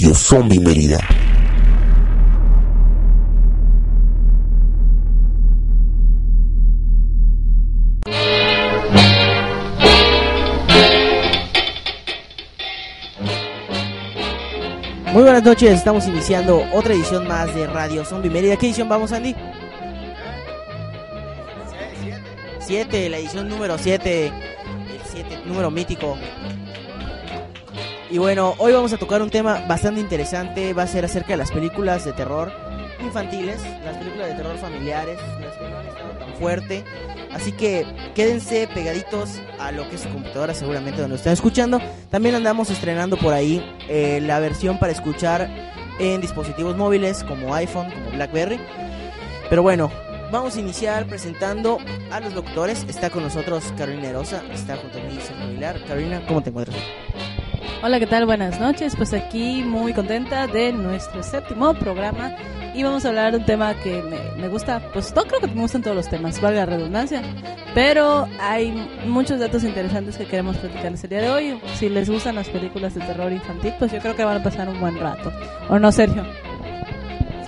Radio Zombie Mérida. Muy buenas noches, estamos iniciando otra edición más de Radio Zombie Mérida. ¿Qué edición vamos, Andy? 7, la edición número 7, el 7, número mítico. Y bueno, hoy vamos a tocar un tema bastante interesante, va a ser acerca de las películas de terror infantiles, las películas de terror familiares, las que no han estado tan fuerte. Así que quédense pegaditos a lo que es su computadora, seguramente donde están escuchando. También andamos estrenando por ahí eh, la versión para escuchar en dispositivos móviles como iPhone, como BlackBerry. Pero bueno, vamos a iniciar presentando a los locutores. Está con nosotros Carolina Erosa, está junto a mí. Carolina, ¿cómo te encuentras? Hola, ¿qué tal? Buenas noches. Pues aquí muy contenta de nuestro séptimo programa y vamos a hablar de un tema que me, gusta, pues todo creo que me gustan todos los temas, valga la redundancia, pero hay muchos datos interesantes que queremos platicarles el día de hoy. Si les gustan las películas de terror infantil, pues yo creo que van a pasar un buen rato. ¿O no, Sergio?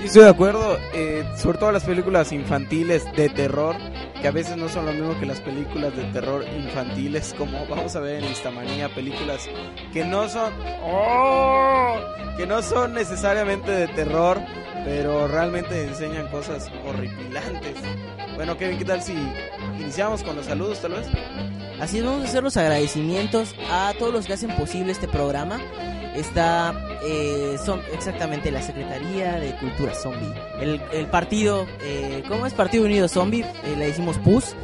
Sí, estoy de acuerdo, eh, sobre todo las películas infantiles de terror, que a veces no son lo mismo que las películas de terror infantiles, como vamos a ver en Listamanía, películas que no son, ¡Oh! que no son necesariamente de terror, pero realmente enseñan cosas horripilantes. Bueno, Kevin, ¿qué tal si iniciamos con los saludos tal vez? Así es, vamos a hacer los agradecimientos a todos los que hacen posible este programa. Está eh, son exactamente la Secretaría de Cultura Zombie. El, el partido, eh, ¿cómo es? Partido Unido Zombie, eh, le decimos PUS.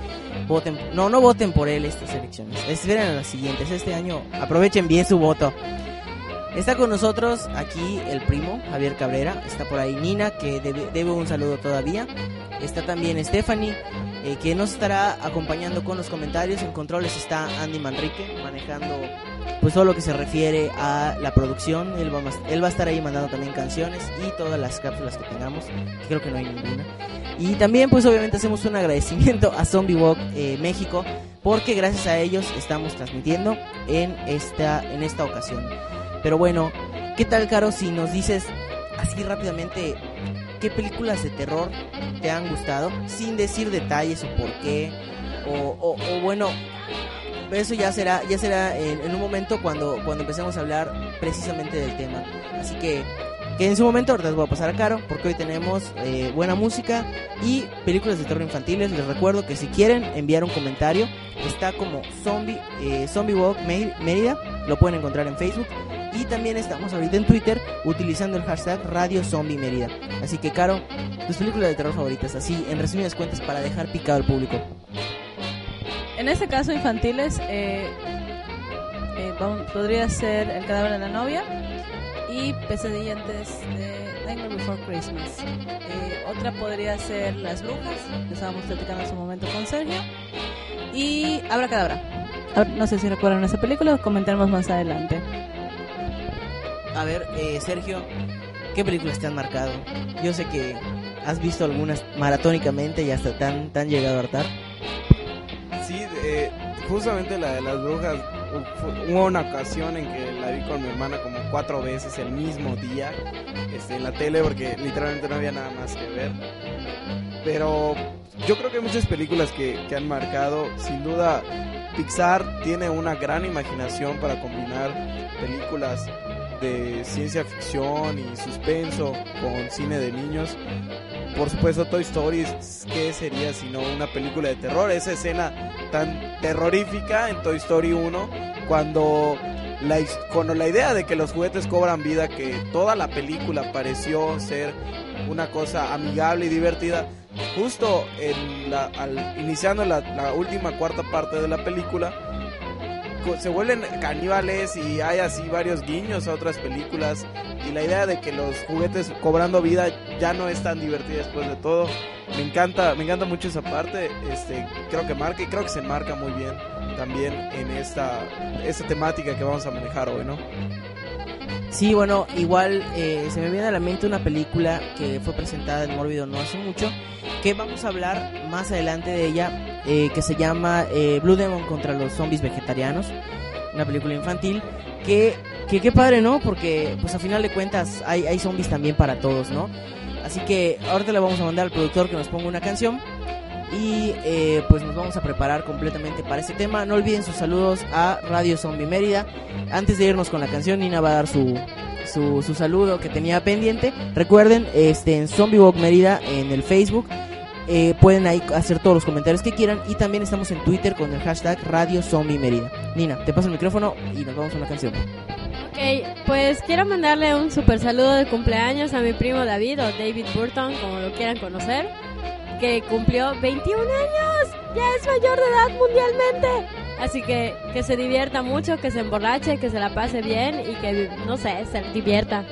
Voten, no, no voten por él estas elecciones. Esperen a las siguientes. Este año aprovechen bien su voto. Está con nosotros aquí el primo, Javier Cabrera. Está por ahí Nina, que debe, un saludo todavía. Está también Stephanie, eh, que nos estará acompañando con los comentarios. En controles está Andy Manrique, manejando pues todo lo que se refiere a la producción. Él va, él va a estar ahí mandando también canciones y todas las cápsulas que tengamos. que Creo que no hay ninguna. Y también pues obviamente hacemos un agradecimiento a Zombie Walk eh, México, porque gracias a ellos estamos transmitiendo en esta, en esta ocasión. Pero bueno, ¿qué tal, Caro, si nos dices así rápidamente qué películas de terror te han gustado, sin decir detalles o por qué, o, o- o bueno, eso ya será, ya será en, en un momento cuando, cuando empecemos a hablar precisamente del tema. Así que, que en su momento, ahorita les voy a pasar a Caro, porque hoy tenemos eh, buena música y películas de terror infantiles. Les recuerdo que si quieren enviar un comentario, está como Zombie, eh, Zombie Walk Mé- Mérida, lo pueden encontrar en Facebook. Y también estamos ahorita en Twitter utilizando el hashtag Radio Zombie Mérida. Así que, Caro, tus películas de terror favoritas, así en resumidas cuentas para dejar picado al público. En este caso, infantiles, eh, eh, podría ser El cadáver de la novia y Pesadilla antes de Nightmare Before Christmas. Eh, otra podría ser Las brujas, que estábamos platicando en su momento con Sergio. Y Abra Cadabra. No sé si recuerdan esa película, comentaremos más adelante. A ver, eh, Sergio, ¿qué películas te han marcado? Yo sé que has visto algunas maratónicamente y hasta tan, tan llegado a hartar. Sí, eh, justamente la de las brujas, hubo una ocasión en que la vi con mi hermana como cuatro veces el mismo día este, en la tele porque literalmente no había nada más que ver. Pero yo creo que hay muchas películas que, que han marcado, sin duda Pixar tiene una gran imaginación para combinar películas de ciencia ficción y suspenso con cine de niños. Por supuesto, Toy Story, ¿qué sería sino una película de terror? Esa escena tan terrorífica en Toy Story 1, cuando la, cuando la idea de que los juguetes cobran vida, que toda la película pareció ser una cosa amigable y divertida, justo en la, al, iniciando la, la última cuarta parte de la película, se vuelven caníbales y hay así varios guiños a otras películas y la idea de que los juguetes cobrando vida ya no es tan divertida después de todo. Me encanta, me encanta mucho esa parte, este, creo que marca y creo que se marca muy bien también en esta, esta temática que vamos a manejar hoy, ¿no? Sí, bueno, igual eh, se me viene a la mente una película que fue presentada en Mórbido no hace mucho, que vamos a hablar más adelante de ella, eh, que se llama eh, Blue Demon contra los zombies vegetarianos, una película infantil, que, que qué padre, ¿no? Porque pues a final de cuentas hay, hay zombies también para todos, ¿no? Así que ahorita le vamos a mandar al productor que nos ponga una canción y eh, pues nos vamos a preparar completamente para este tema. No olviden sus saludos a Radio Zombie Mérida. Antes de irnos con la canción, Nina va a dar su, su, su saludo que tenía pendiente. Recuerden, este, en Zombie Walk Mérida en el Facebook. eh, pueden ahí hacer todos los comentarios que quieran y también estamos en Twitter con el hashtag Radio Zombie Mérida. Nina, te paso el micrófono y nos vamos a una canción. Ok, pues quiero mandarle un super saludo de cumpleaños a mi primo David o David Burton, como lo quieran conocer, que cumplió 21 años, ya es mayor de edad mundialmente. Así que que se divierta mucho, que se emborrache, que se la pase bien y que, no sé, se divierta.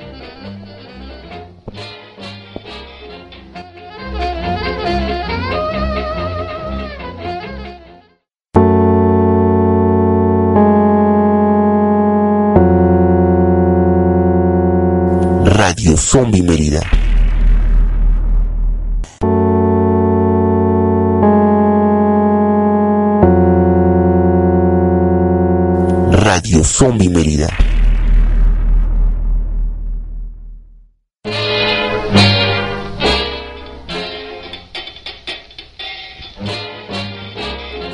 Radio Zombie Mérida. Zombie Mérida.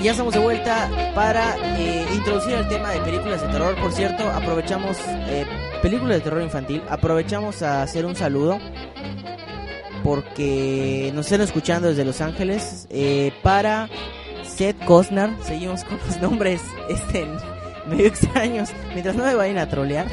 Ya estamos de vuelta para eh, introducir el tema de películas de terror. Por cierto, aprovechamos eh, películas de terror infantil. Aprovechamos a hacer un saludo porque nos están escuchando desde Los Ángeles eh, para Seth Costner. Seguimos con los nombres este medio extraños mientras no me vayan a trolear.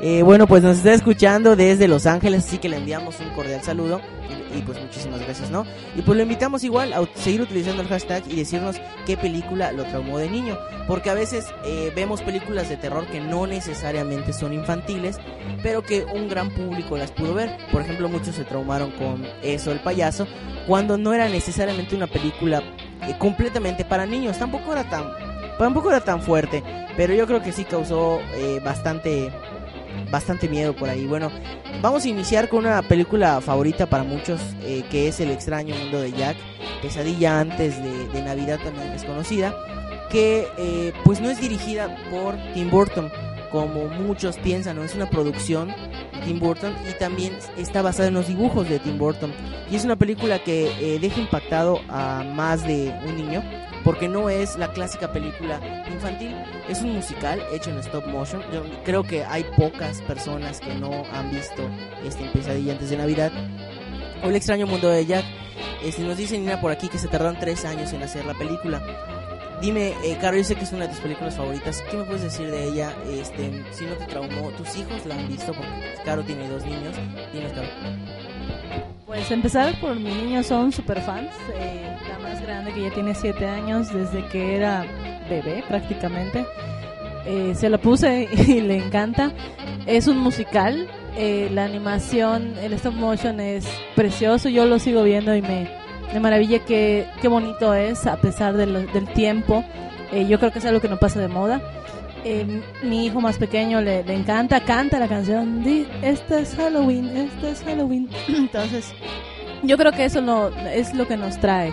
Eh, bueno, pues nos está escuchando desde Los Ángeles, así que le enviamos un cordial saludo y, y, pues muchísimas gracias, ¿no? Y pues lo invitamos igual a seguir utilizando el hashtag y decirnos qué película lo traumó de niño, porque a veces eh, vemos películas de terror que no necesariamente son infantiles, pero que un gran público las pudo ver. Por ejemplo, muchos se traumaron con eso, el payaso, cuando no era necesariamente una película eh, completamente para niños, tampoco era tan, tampoco era tan fuerte, pero yo creo que sí causó eh, bastante bastante miedo por ahí. Bueno, vamos a iniciar con una película favorita para muchos, eh, que es El extraño mundo de Jack, Pesadilla antes de, Navidad también es conocida, que eh, pues no es dirigida por Tim Burton, como muchos piensan, ¿no? es una producción Tim Burton y también está basada en los dibujos de Tim Burton. Y es una película que eh, deja impactado a más de un niño, porque no es la clásica película infantil, es un musical hecho en stop motion. Creo que hay pocas personas que no han visto este Pesadilla antes de Navidad. O El extraño mundo de Jack. Este, nos dice Nina por aquí que se tardaron tres años en hacer la película. Dime, eh, Caro, yo sé que es una de tus películas favoritas. ¿Qué me puedes decir de ella? Este, si no te traumó, tus hijos la han visto porque Caro tiene dos niños. Dime, Caro. Pues empezar por mis niños son super fans. eh, la más grande que ya tiene 7 años desde que era bebé prácticamente. Eh, se lo puse y le encanta. Es un musical. eh, la animación, el stop motion es precioso. Yo lo sigo viendo y me, me maravilla qué, qué bonito es a pesar de lo- del tiempo. Eh, yo creo que es algo que no pasa de moda. Eh, mi hijo más pequeño le, le encanta, canta la canción. Di, Este es Halloween, este es Halloween. Entonces, yo creo que eso no, es lo que nos trae.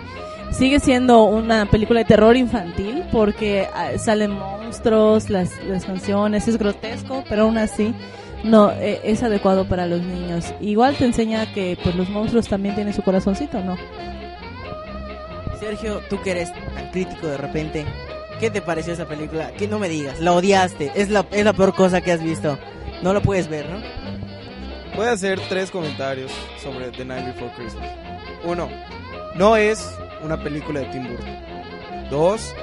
Sigue siendo una película de terror infantil porque ah, salen monstruos, las, las canciones, es grotesco, pero aún así no eh, es adecuado para los niños. Igual te enseña que pues los monstruos también tienen su corazoncito, ¿no? Sergio, tú que eres tan crítico de repente, ¿qué te pareció esa película? Que no me digas, la odiaste, es la, es la peor cosa que has visto. No lo puedes ver, ¿no? Voy a hacer tres comentarios sobre The Night Before Christmas. Uno, no es una película de Tim Burton. Dos,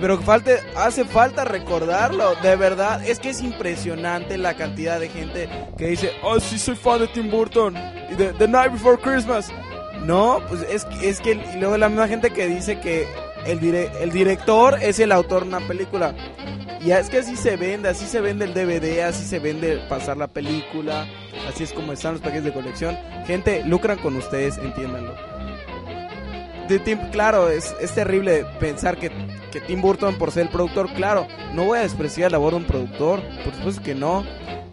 pero falte, hace falta recordarlo, de verdad. Es que es impresionante la cantidad de gente que dice, oh, sí, soy fan de Tim Burton y de The Night Before Christmas. No, pues es, es que luego la misma gente que dice que el, dire- el director es el autor de una película. Y es que así se vende, así se vende el DVD, así se vende pasar la película, así es como están los paquetes de colección. Gente, lucran con ustedes, entiéndanlo. De Tim- claro, es, es terrible pensar que, que Tim Burton, por ser el productor, claro, no voy a despreciar la labor de un productor, por supuesto que no.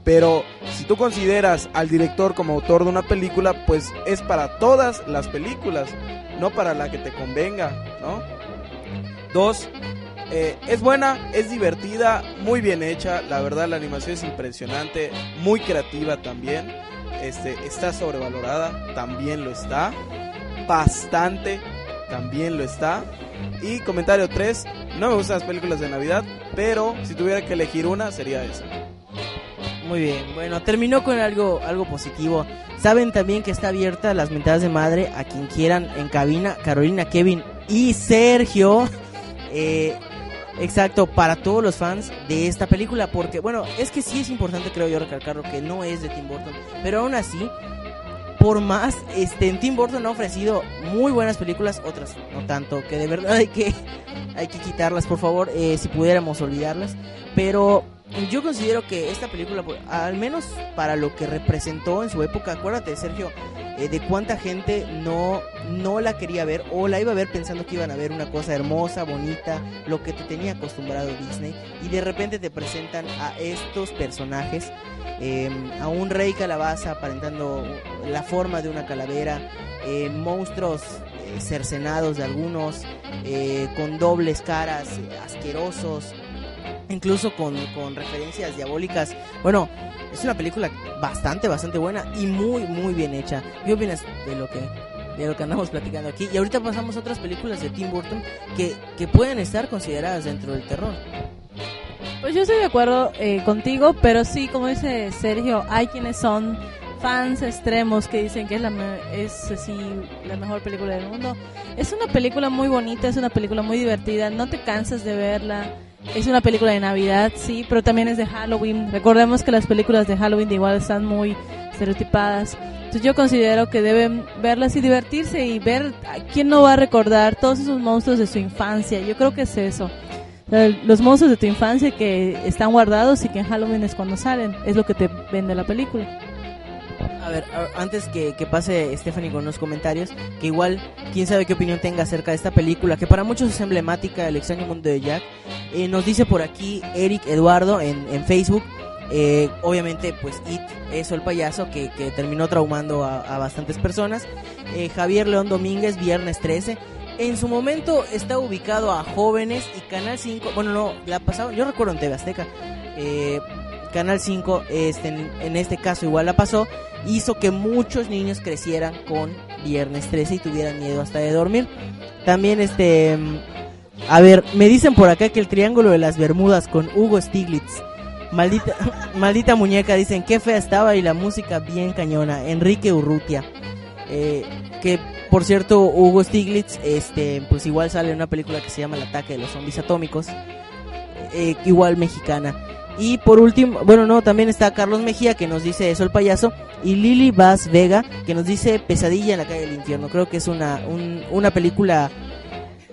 Pero si tú consideras al director como autor de una película, pues es para todas las películas, no para la que te convenga, ¿no? Dos, Eh, es buena, es divertida, muy bien hecha. La verdad, la animación es impresionante, muy creativa también. Este, está sobrevalorada, también lo está. Bastante, también lo está. Y comentario 3, no me gustan las películas de Navidad, pero si tuviera que elegir una, sería esa. Muy bien, bueno, terminó con algo, algo positivo. Saben también que está abierta las mentadas de madre a quien quieran en cabina, Carolina, Kevin y Sergio. Eh, exacto, para todos los fans de esta película, porque bueno, es que sí es importante creo yo recalcarlo que no es de Tim Burton, pero aún así, por más, este, Tim Burton ha ofrecido muy buenas películas, otras no tanto, que de verdad hay que, hay que quitarlas, por favor, eh, si pudiéramos olvidarlas, pero yo considero que esta película, pues, al menos para lo que representó en su época, acuérdate, Sergio, eh, de cuánta gente no, no la quería ver o la iba a ver pensando que iban a ver una cosa hermosa, bonita, lo que te tenía acostumbrado Disney, y de repente te presentan a estos personajes, eh, a un rey calabaza aparentando la forma de una calavera, eh, monstruos eh, cercenados de algunos, con dobles caras, asquerosos incluso con, con referencias diabólicas. Bueno, es una película bastante, bastante buena y muy, muy bien hecha. ¿Qué opinas de lo que, de lo que andamos platicando aquí? Y ahorita pasamos a otras películas de Tim Burton que, que pueden estar consideradas dentro del terror. Pues yo estoy de acuerdo eh, contigo, pero sí, como dice Sergio, hay quienes son fans extremos que dicen que es, la es así, la mejor película del mundo. Es una película muy bonita, es una película muy divertida, no te cansas de verla. Es una película de Navidad, sí, pero también es de Halloween. Recordemos que las películas de Halloween de igual están muy estereotipadas. Entonces yo considero que deben verlas y divertirse y ver quién no va a recordar todos esos monstruos de su infancia. Yo creo que es eso. Los monstruos de tu infancia que están guardados y que en Halloween es cuando salen. Es lo que te vende la película. A ver, antes que, que pase Stephanie con los comentarios, que igual, quién sabe qué opinión tenga acerca de esta película, que para muchos es emblemática, El extraño mundo de Jack. Eh, nos dice por aquí Eric Eduardo en, en Facebook, eh, obviamente pues It, eso el payaso, que, que terminó traumando a, a bastantes personas. Eh, Javier León Domínguez, Viernes 13. En su momento está ubicado a jóvenes y Canal 5, bueno no, la pasaba, yo recuerdo en TV Azteca, eh, Canal 5, este, en, en este caso igual la pasó, hizo que muchos niños crecieran con Viernes 13 y tuvieran miedo hasta de dormir. También este a ver, me dicen por acá que el Triángulo de las Bermudas con Hugo Stiglitz. Maldita maldita muñeca dicen qué fea estaba y la música bien cañona. Enrique Urrutia. Eh, que por cierto Hugo Stiglitz este pues igual sale en una película que se llama El ataque de los zombies atómicos. eh, igual mexicana. Y por último, bueno, no, también está Carlos Mejía que nos dice eso el payaso y Lily Vaz Vega que nos dice Pesadilla en la calle del infierno. Creo que es una un- una película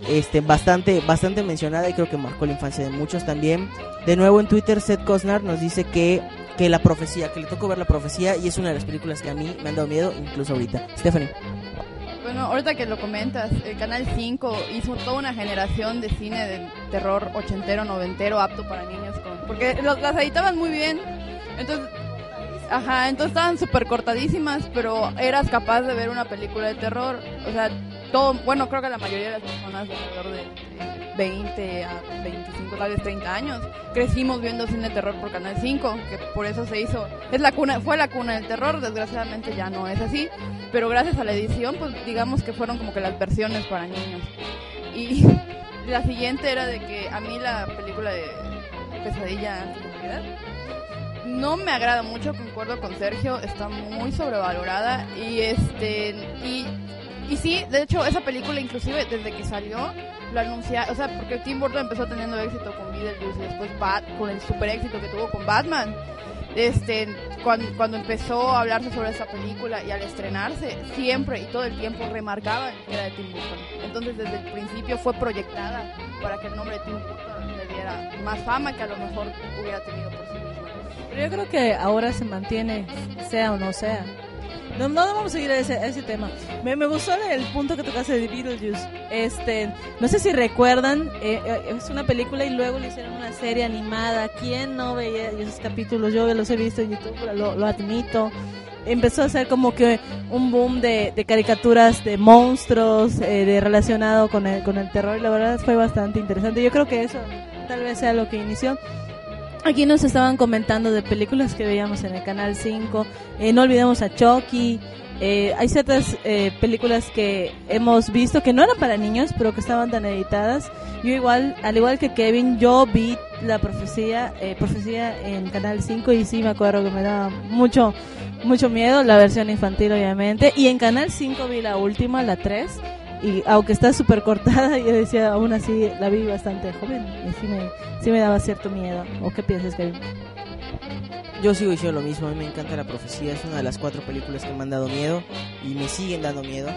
este bastante bastante mencionada y creo que marcó la infancia de muchos también. De nuevo en Twitter Seth Cosnar nos dice que que la profecía, que le tocó ver la profecía y es una de las películas que a mí me han dado miedo incluso ahorita. Stephanie. Bueno, ahorita que lo comentas, el Canal 5 hizo toda una generación de cine de terror ochentero, noventero, apto para niños. Con, porque los- las editaban muy bien. Entonces, ajá, entonces estaban súper cortadísimas, pero eras capaz de ver una película de terror. O sea, todo, bueno, creo que la mayoría de las personas de alrededor de, de 20 a 25, tal vez 30 años, crecimos viendo cine de terror por Canal 5, que por eso se hizo, es la cuna, fue la cuna del terror, desgraciadamente ya no es así pero gracias a la edición, pues digamos que fueron como que las versiones para niños. Y la siguiente era de que a mí la película de Pesadilla Navidad no me agrada mucho, concuerdo con Sergio, está muy sobrevalorada y este y y sí, de hecho esa película inclusive desde que salió lo anuncia, o sea, porque Tim Burton empezó teniendo éxito con Beetlejuice y después Bat con el super éxito que tuvo con Batman. Este cuando, cuando empezó a hablarse sobre esta película y al estrenarse siempre y todo el tiempo remarcaban que era de Tim Burton. Entonces desde el principio fue proyectada para que el nombre de Tim Burton le diera más fama que a lo mejor hubiera tenido por sí Pero yo creo que ahora se mantiene, sea o no sea. No, no vamos a seguir a ese, a ese tema. Me, me gustó el punto que tocaste de Beetlejuice. Este, no sé si recuerdan, eh, eh, es una película y luego le hicieron una serie animada. ¿Quién no veía esos capítulos? Yo los he visto en YouTube, lo, lo admito. empezó a ser como que un boom de, de caricaturas de monstruos, eh, de relacionado con el, con el terror. Y la verdad fue bastante interesante. Yo creo que eso tal vez sea lo que inició. Aquí nos estaban comentando de películas que veíamos en el canal 5. Eh, no olvidemos a Chucky. Eh, hay ciertas eh, películas que hemos visto que no eran para niños, pero que estaban tan editadas. Yo igual, al igual que Kevin, yo vi la profecía, eh, profecía en Canal 5 y sí me acuerdo que me daba mucho, mucho miedo, la versión infantil obviamente. Y en Canal 5 vi la última, la 3. Y aunque está súper cortada, yo decía, aún así la vi bastante joven. Y sí me, sí me daba cierto miedo. ¿O qué piensas, Kevin? Yo sigo diciendo lo mismo, a mí me encanta la profecía, es una de las cuatro películas que me han dado miedo y me siguen dando miedo.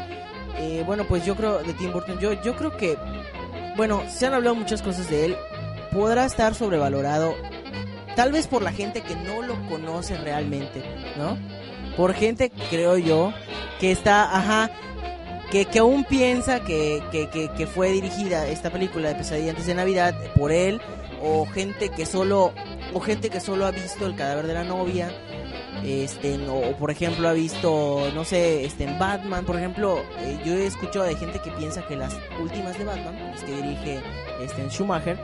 Eh, bueno, pues yo creo, de Tim Burton, yo, yo creo que, bueno, se han hablado muchas cosas de él, podrá estar sobrevalorado, tal vez por la gente que no lo conoce realmente, ¿no? Por gente, creo yo, que está, ajá, que, aún piensa que, que, fue dirigida esta película de Pesadilla antes de Navidad por él, o gente que solo o gente que solo ha visto el cadáver de la novia este o por ejemplo ha visto no sé este en Batman por ejemplo eh, yo he escuchado de gente que piensa que las últimas de Batman las que dirige este en Schumacher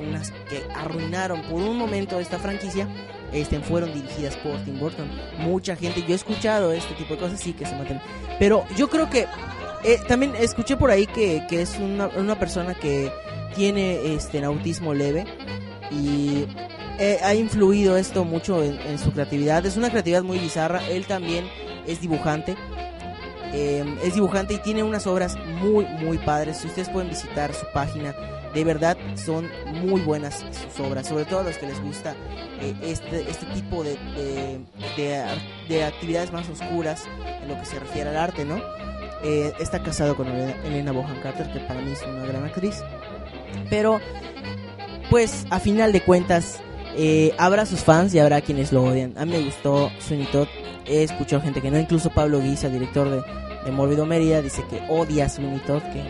unas que arruinaron por un momento esta franquicia este, fueron dirigidas por Tim Burton. Mucha gente yo he escuchado este tipo de cosas sí que se matan. Pero yo creo que eh, también escuché por ahí que, que es una, una persona que tiene este autismo leve y eh, ha influido esto mucho en, su creatividad. Es una creatividad muy bizarra. Él también es dibujante. Eh, es dibujante y tiene unas obras muy, muy padres. Si ustedes pueden visitar su página, de verdad son muy buenas sus obras. Sobre todo a los que les gusta eh, este, este tipo de, de, de, actividades más oscuras en lo que se refiere al arte, ¿no? Está casado con Elena Bohan Carter, que para mí es una gran actriz. Pero, pues, a final de cuentas, eh, habrá sus fans y habrá quienes lo odian. A mí me gustó Sweeney Todd. He escuchado gente que no, incluso Pablo Guisa, director de, de Mórbido Mérida, dice que odia a Sweeney Todd, que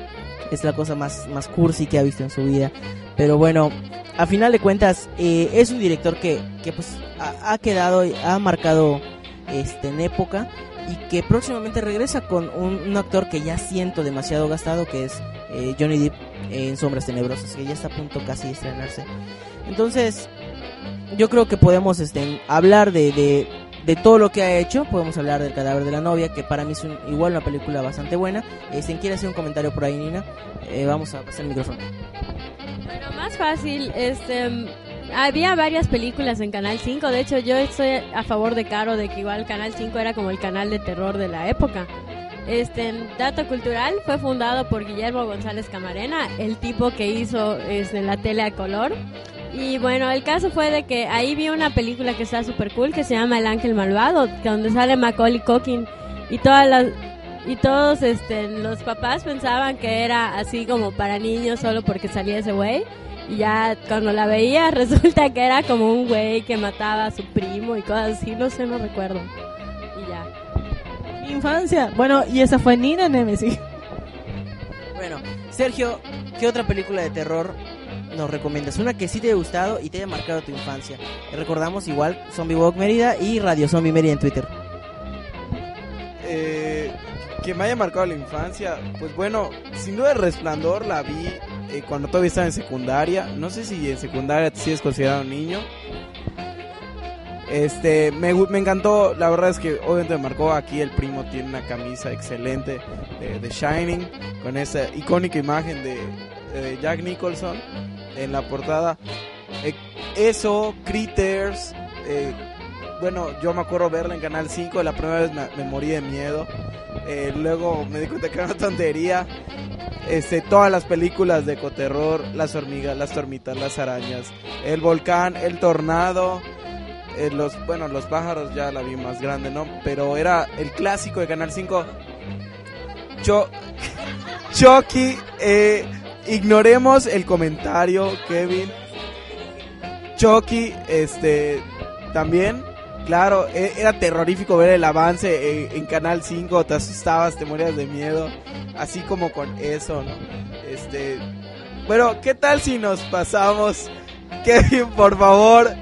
es la cosa más, más cursi que ha visto en su vida. Pero bueno, a final de cuentas, eh, es un director que, que pues ha, ha, quedado, ha marcado este, en época y que próximamente regresa con un, actor que ya siento demasiado gastado, que es eh, Johnny Depp en Sombras Tenebrosas, que ya está a punto casi de estrenarse. Entonces, yo creo que podemos este, hablar de, de, de, todo lo que ha hecho. Podemos hablar del cadáver de la novia, que para mí es igual una película bastante buena. Este, ¿Quiere hacer un comentario por ahí, Nina? Eh, vamos a pasar el micrófono. Bueno, más fácil, este... Había varias películas en Canal 5, de hecho yo estoy a favor de Caro de que igual Canal 5 era como el canal de terror de la época. Este Dato Cultural fue fundado por Guillermo González Camarena, el tipo que hizo este, la tele a color. Y bueno, el caso fue de que ahí vi una película que está súper cool que se llama El Ángel Malvado, donde sale Macaulay Culkin y todas las y todos este los papás pensaban que era así como para niños solo porque salía ese güey y ya cuando la veía resulta que era como un güey que mataba a su primo y cosas así, no sé, no recuerdo. Y ya. Mi infancia. Bueno, y esa fue Nina Nemesis. Bueno, Sergio, ¿qué otra película de terror nos recomiendas? Una que sí te haya gustado y te haya marcado tu infancia. Recordamos igual Zombie Walk Mérida y Radio Zombie Mérida en Twitter. Eh, que me haya marcado la infancia, pues bueno, sin duda el Resplandor la vi eh, cuando todavía estaba en secundaria. No sé si en secundaria sí es considerado niño. Este, me, me, encantó, la verdad es que obviamente me marcó aquí el primo tiene una camisa excelente de, de Shining, con esa icónica imagen de, de, Jack Nicholson en la portada. Eh, eso, Critters, eh, bueno, yo me acuerdo verla en Canal 5, la primera vez me, morí de miedo. Eh, luego me di cuenta que era una tontería. Este, todas las películas de ecoterror, las hormigas, las tormitas, las arañas, el volcán, el tornado, eh, los, bueno, los pájaros ya la vi más grande, ¿no? Pero era el clásico de Canal 5. Cho Chucky, ignoremos el comentario, Kevin. Chucky, este, también Claro, e, era terrorífico ver el avance en, Canal 5, te asustabas, te morías de miedo, así como con eso, ¿no? Este, bueno, ¿qué tal si nos pasamos? Kevin, por favor.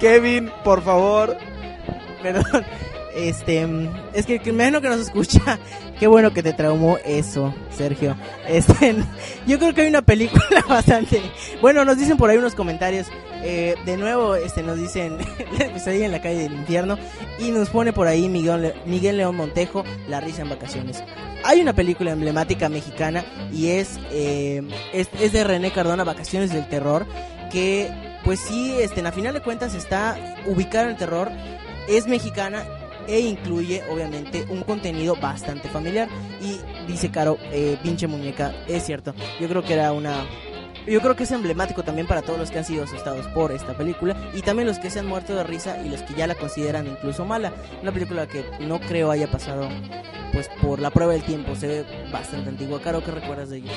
Kevin, por favor. Perdón. Este, es que, que imagino que nos escucha. Qué bueno que te traumó eso, Sergio. Este, yo creo que hay una película bastante. Bueno, nos dicen por ahí unos comentarios. eh, de nuevo, este, nos dicen Pesadilla en la calle del infierno y nos pone por ahí Miguel, Miguel León Montejo, La risa en vacaciones. Hay una película emblemática mexicana y es, eh, es, de René Cardona, Vacaciones del Terror, que pues sí, este, a final de cuentas está ubicada en el terror, es mexicana e incluye obviamente un contenido bastante familiar y dice Caro, eh, pinche muñeca, es cierto, yo creo que era una... Yo creo que es emblemático también para todos los que han sido asustados por esta película y también los que se han muerto de risa y los que ya la consideran incluso mala. Una película que no creo haya pasado pues por la prueba del tiempo, se ve bastante antigua. Caro, ¿qué recuerdas de ella?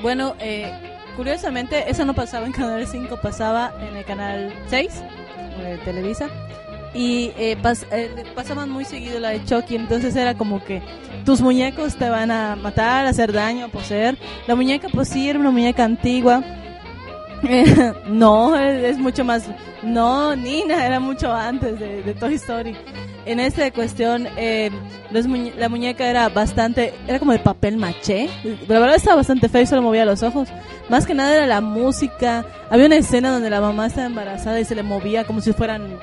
Bueno, eh, curiosamente, eso no pasaba en Canal 5, pasaba en el Canal 6 de Televisa. Y eh, pas- eh, pasaban muy seguido la de Chucky, entonces era como que tus muñecos te van a matar, a hacer daño, a poseer. La muñeca, pues sí, era una muñeca antigua. No, es, es mucho más. No, Nina, era mucho antes de, Toy Story. En esta cuestión, eh, los la muñeca era bastante. Era como de papel maché. La verdad estaba bastante feo y solo movía los ojos. Más que nada era la música. Había una escena donde la mamá estaba embarazada y se le movía como si fueran.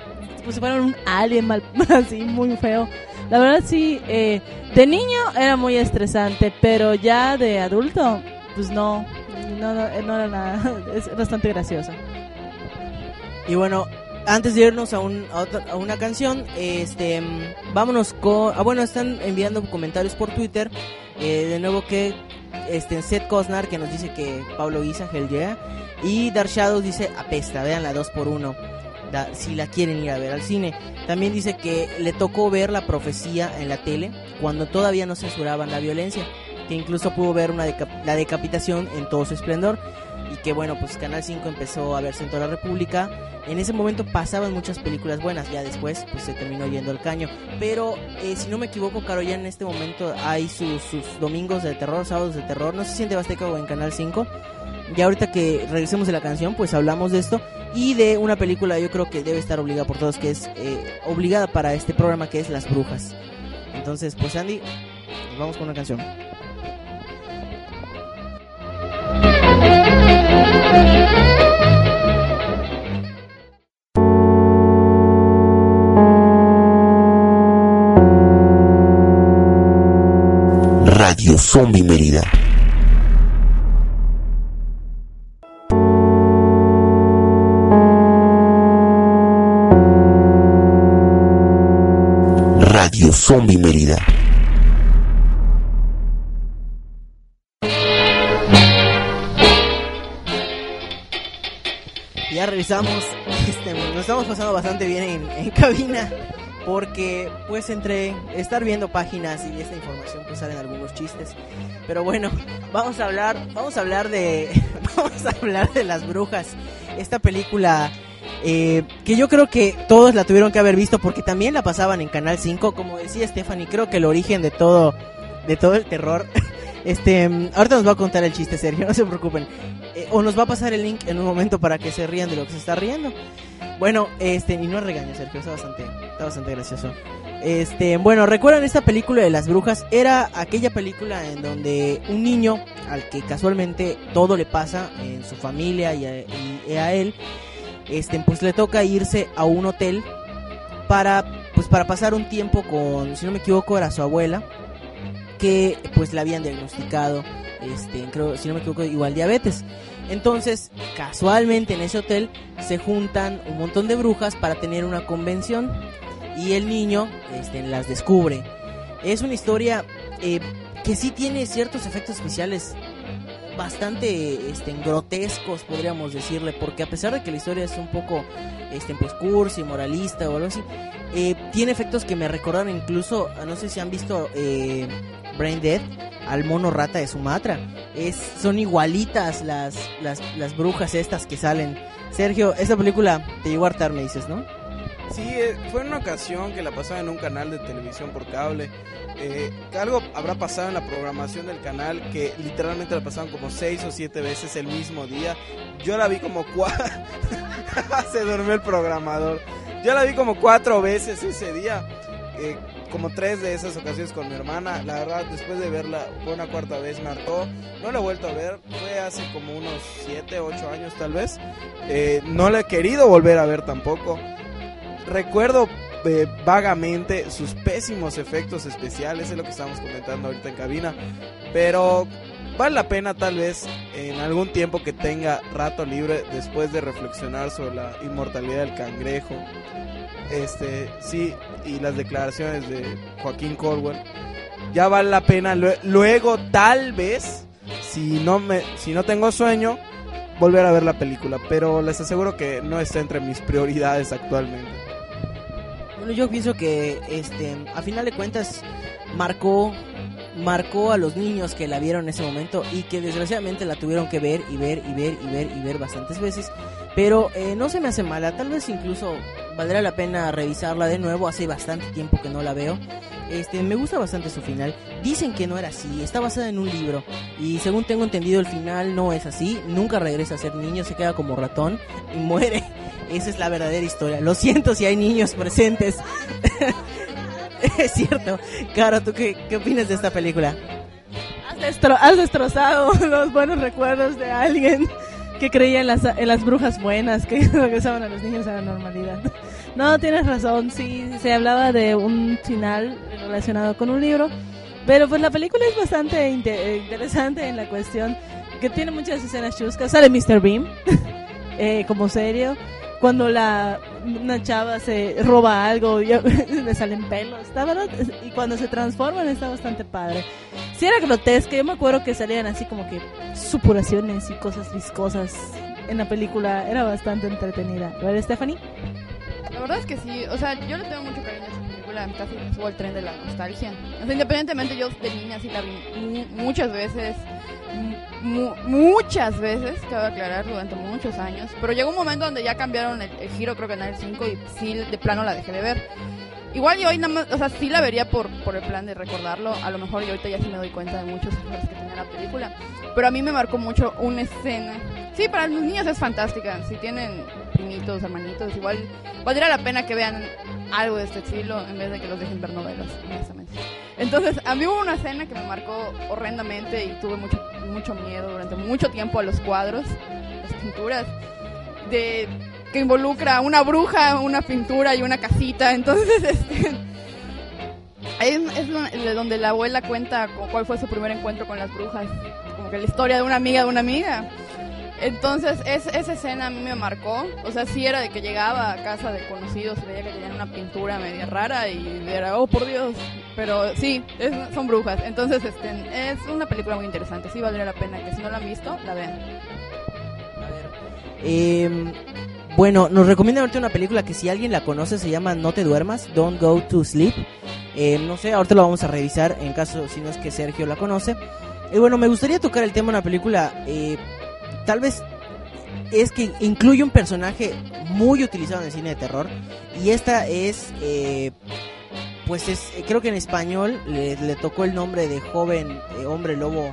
Como si fueran un alien mal, así, muy feo. La verdad, sí. eh, de niño era muy estresante, pero ya de adulto, pues no. No, no, eh, no era nada. Es bastante graciosa. Y bueno, antes de irnos a, un, a, otra- una canción, este, vámonos con... Ah, bueno, están enviando comentarios por Twitter. eh, de nuevo que este, Seth Cosnar que nos dice que Pablo Guisa, Hell Yeah. Y Dark Shadows dice apesta, vean la 2 por 1 si la quieren ir a ver al cine. También dice que le tocó ver la profecía en la tele cuando todavía no censuraban la violencia. Que incluso pudo ver una la decapitación en todo su esplendor. Y que bueno, pues Canal 5 empezó a verse en toda la República. En ese momento pasaban muchas películas buenas, ya después pues se terminó yendo al caño. Pero eh, si no me equivoco, Caro, ya en este momento hay sus, domingos de terror, sábados de terror, no sé si en Tebasteca o en Canal 5. Ya ahorita que regresemos de la canción, pues hablamos de esto y de una película yo creo que debe estar obligada por todos, que es eh, obligada para este programa, que es Las Brujas. Entonces, pues Andy, vamos con una canción. Radio Zombie Mérida. Zombie Mérida. Ya regresamos, este, estamos pasando bastante bien en, en cabina porque pues entre estar viendo páginas y esta información pues salen algunos chistes. Pero bueno, vamos a hablar, vamos a hablar de vamos a hablar de las brujas. Esta película eh, que yo creo que todos la tuvieron que haber visto porque también la pasaban en Canal 5, como decía Stephanie, creo que el origen de todo de todo el terror este, ahorita nos va a contar el chiste Sergio, no se preocupen. Eh, o nos va a pasar el link en un momento para que se rían de lo que se está riendo. Bueno, este, y no regaño, Sergio, está bastante, está bastante gracioso. Este, bueno, recuerdan esta película de las brujas, era aquella película en donde un niño al que casualmente todo le pasa en su familia y a él, este, pues le toca irse a un hotel para, pues para pasar un tiempo con, si no me equivoco, era su abuela, que pues le habían diagnosticado, este, creo, si no me equivoco, igual diabetes. Entonces, casualmente en ese hotel se juntan un montón de brujas para tener una convención y el niño este, las descubre. Es una historia eh, que sí tiene ciertos efectos especiales bastante este, grotescos, podríamos decirle, porque a pesar de que la historia es un poco este, pues cursi, moralista o algo así, eh, tiene efectos que me recordaron incluso, no sé si han visto eh, Brain Dead, al mono rata de Sumatra. Es, son igualitas las, las, las brujas estas que salen. Sergio, esta película te llegó a hartar, me dices, ¿no? Sí, eh, fue una ocasión que la pasaban en un canal de televisión por cable. Eh, algo habrá pasado en la programación del canal que literalmente la pasaban como seis o siete veces el mismo día. Yo la vi como cuatro. Se durmió el programador. Yo la vi como cuatro veces ese día. eh, como tres de esas ocasiones con mi hermana. La verdad, después de verla por una cuarta vez me hartó. No la he vuelto a ver, fue hace como unos 7, 8 años tal vez. Eh, no la he querido volver a ver tampoco. Recuerdo eh, vagamente sus pésimos efectos especiales, es lo que estamos comentando ahorita en cabina. Pero vale la pena tal vez en algún tiempo que tenga rato libre después de reflexionar sobre la inmortalidad del cangrejo. Este, sí, y las declaraciones de Joaquín Corwell. Ya vale la pena lue- luego tal vez si no me si no tengo sueño volver a ver la película, pero les aseguro que no está entre mis prioridades actualmente. Yo pienso que este a final de cuentas marcó marcó a los niños que la vieron en ese momento y que desgraciadamente la tuvieron que ver y ver y ver y ver y ver bastantes veces. Pero eh, no se me hace mala, tal vez incluso valdrá la pena revisarla de nuevo. Hace bastante tiempo que no la veo. Este, me gusta bastante su final. Dicen que no era así, está basada en un libro. Y según tengo entendido, el final no es así. Nunca regresa a ser niño, se queda como ratón y muere. Esa es la verdadera historia. Lo siento si hay niños presentes. es cierto. Caro, ¿tú qué, qué opinas de esta película? Has, destro- has destrozado los buenos recuerdos de alguien que creía en las, en las brujas buenas que regresaban a los niños a la normalidad. No, tienes razón, sí, se hablaba de un final relacionado con un libro, pero pues la película es bastante inte- interesante en la cuestión que tiene muchas escenas chuscas. Sale Mr. Beam eh, como serio. Cuando la una chava se roba algo y le salen pelos, está verdad y cuando se transforman está bastante padre. Si era grotesca, yo me acuerdo que salían así como que supuraciones y cosas viscosas en la película, era bastante entretenida. A ver, Stephanie. La verdad es que sí, o sea, yo le tengo mucho cariño a esa película, casi subo al tren de la nostalgia. O sea, independientemente yo de niña sí la vi mu- muchas veces, mu- muchas veces, cabe aclarar, durante muchos años. Pero llegó un momento donde ya cambiaron el, el giro, creo que en el 5, y sí, de plano la dejé de ver. Igual yo hoy nada más, o sea, sí la vería por, por el plan de recordarlo. A lo mejor yo ahorita ya sí me doy cuenta de muchos errores que tenía la película. Pero a mí me marcó mucho una escena. Sí, para los niños es fantástica. Si tienen primitos, hermanitos, igual valdría la pena que vean algo de este estilo en vez de que los dejen ver novelas, honestamente. Entonces, a mí hubo una escena que me marcó horrendamente y tuve mucho, mucho miedo durante mucho tiempo a los cuadros, las pinturas, de que involucra una bruja, una pintura y una casita. Entonces, este, es, donde la abuela cuenta cu- cuál fue su primer encuentro con las brujas, como que la historia de una amiga de una amiga. Entonces, es, esa escena a mí me marcó. O sea, sí era de que llegaba a casa de conocidos y veía que tenían una pintura media rara y era, oh, por Dios. Pero sí, son brujas. Entonces, este, es una película muy interesante. Sí valdría la pena que si no la han visto, la vean. Eh, bueno, nos recomiendan ahorita una película que si alguien la conoce se llama No te duermas, Don't Go to Sleep. Eh, no sé, ahorita lo vamos a revisar en caso si no es que Sergio la conoce. Y bueno, me gustaría tocar el tema de una película, eh, tal vez es que incluye un personaje muy utilizado en el cine de terror. Y esta es, eh, pues es, creo que en español le, le tocó el nombre de joven eh, hombre lobo